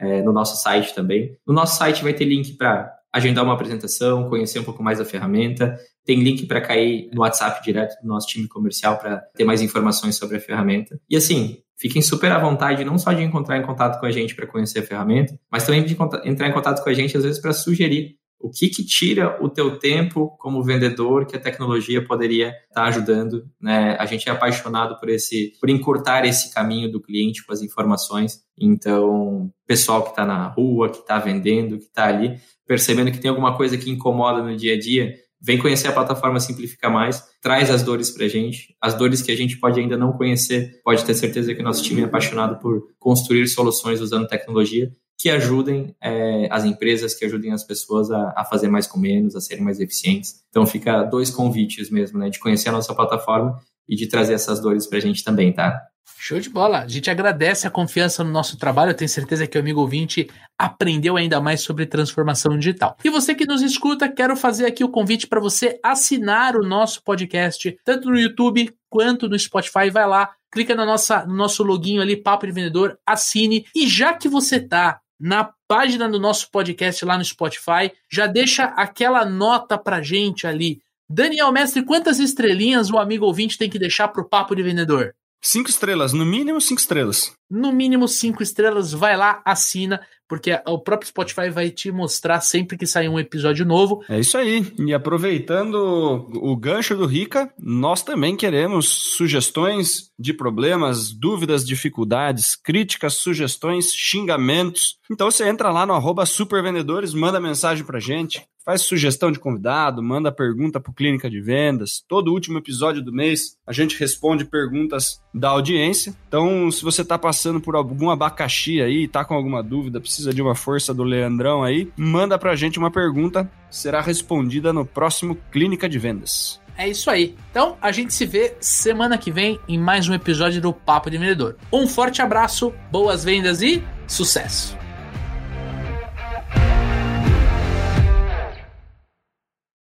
é, no nosso site também. No nosso site vai ter link para agendar uma apresentação, conhecer um pouco mais da ferramenta. Tem link para cair no WhatsApp direto do nosso time comercial para ter mais informações sobre a ferramenta. E assim, fiquem super à vontade, não só de encontrar em contato com a gente para conhecer a ferramenta, mas também de entrar em contato com a gente, às vezes, para sugerir o que, que tira o teu tempo como vendedor que a tecnologia poderia estar tá ajudando, né? A gente é apaixonado por esse, por encurtar esse caminho do cliente com as informações. Então, pessoal que está na rua, que está vendendo, que está ali, percebendo que tem alguma coisa que incomoda no dia a dia, vem conhecer a plataforma Simplifica Mais, traz as dores para a gente, as dores que a gente pode ainda não conhecer, pode ter certeza que nosso time é apaixonado por construir soluções usando tecnologia que ajudem é, as empresas, que ajudem as pessoas a, a, fazer mais com menos, a serem mais eficientes. Então fica dois convites mesmo, né, de conhecer a nossa plataforma e de trazer essas dores para a gente também, tá? Show de bola. A gente agradece a confiança no nosso trabalho. Eu tenho certeza que o amigo ouvinte aprendeu ainda mais sobre transformação digital. E você que nos escuta, quero fazer aqui o convite para você assinar o nosso podcast, tanto no YouTube quanto no Spotify. Vai lá, clica nossa, no nosso login ali, Papo de Vendedor, assine. E já que você tá na página do nosso podcast lá no Spotify, já deixa aquela nota pra gente ali. Daniel Mestre, quantas estrelinhas o amigo ouvinte tem que deixar pro Papo de Vendedor? Cinco estrelas, no mínimo cinco estrelas. No mínimo cinco estrelas, vai lá, assina, porque o próprio Spotify vai te mostrar sempre que sair um episódio novo. É isso aí. E aproveitando o gancho do Rica, nós também queremos sugestões de problemas, dúvidas, dificuldades, críticas, sugestões, xingamentos. Então você entra lá no arroba supervendedores, manda mensagem pra gente, faz sugestão de convidado, manda pergunta para Clínica de Vendas. Todo último episódio do mês a gente responde perguntas da audiência. Então, se você está passando por algum abacaxi aí, está com alguma dúvida, precisa de uma força do Leandrão aí, manda para a gente uma pergunta, será respondida no próximo Clínica de Vendas. É isso aí. Então, a gente se vê semana que vem em mais um episódio do Papo de Vendedor. Um forte abraço, boas vendas e sucesso!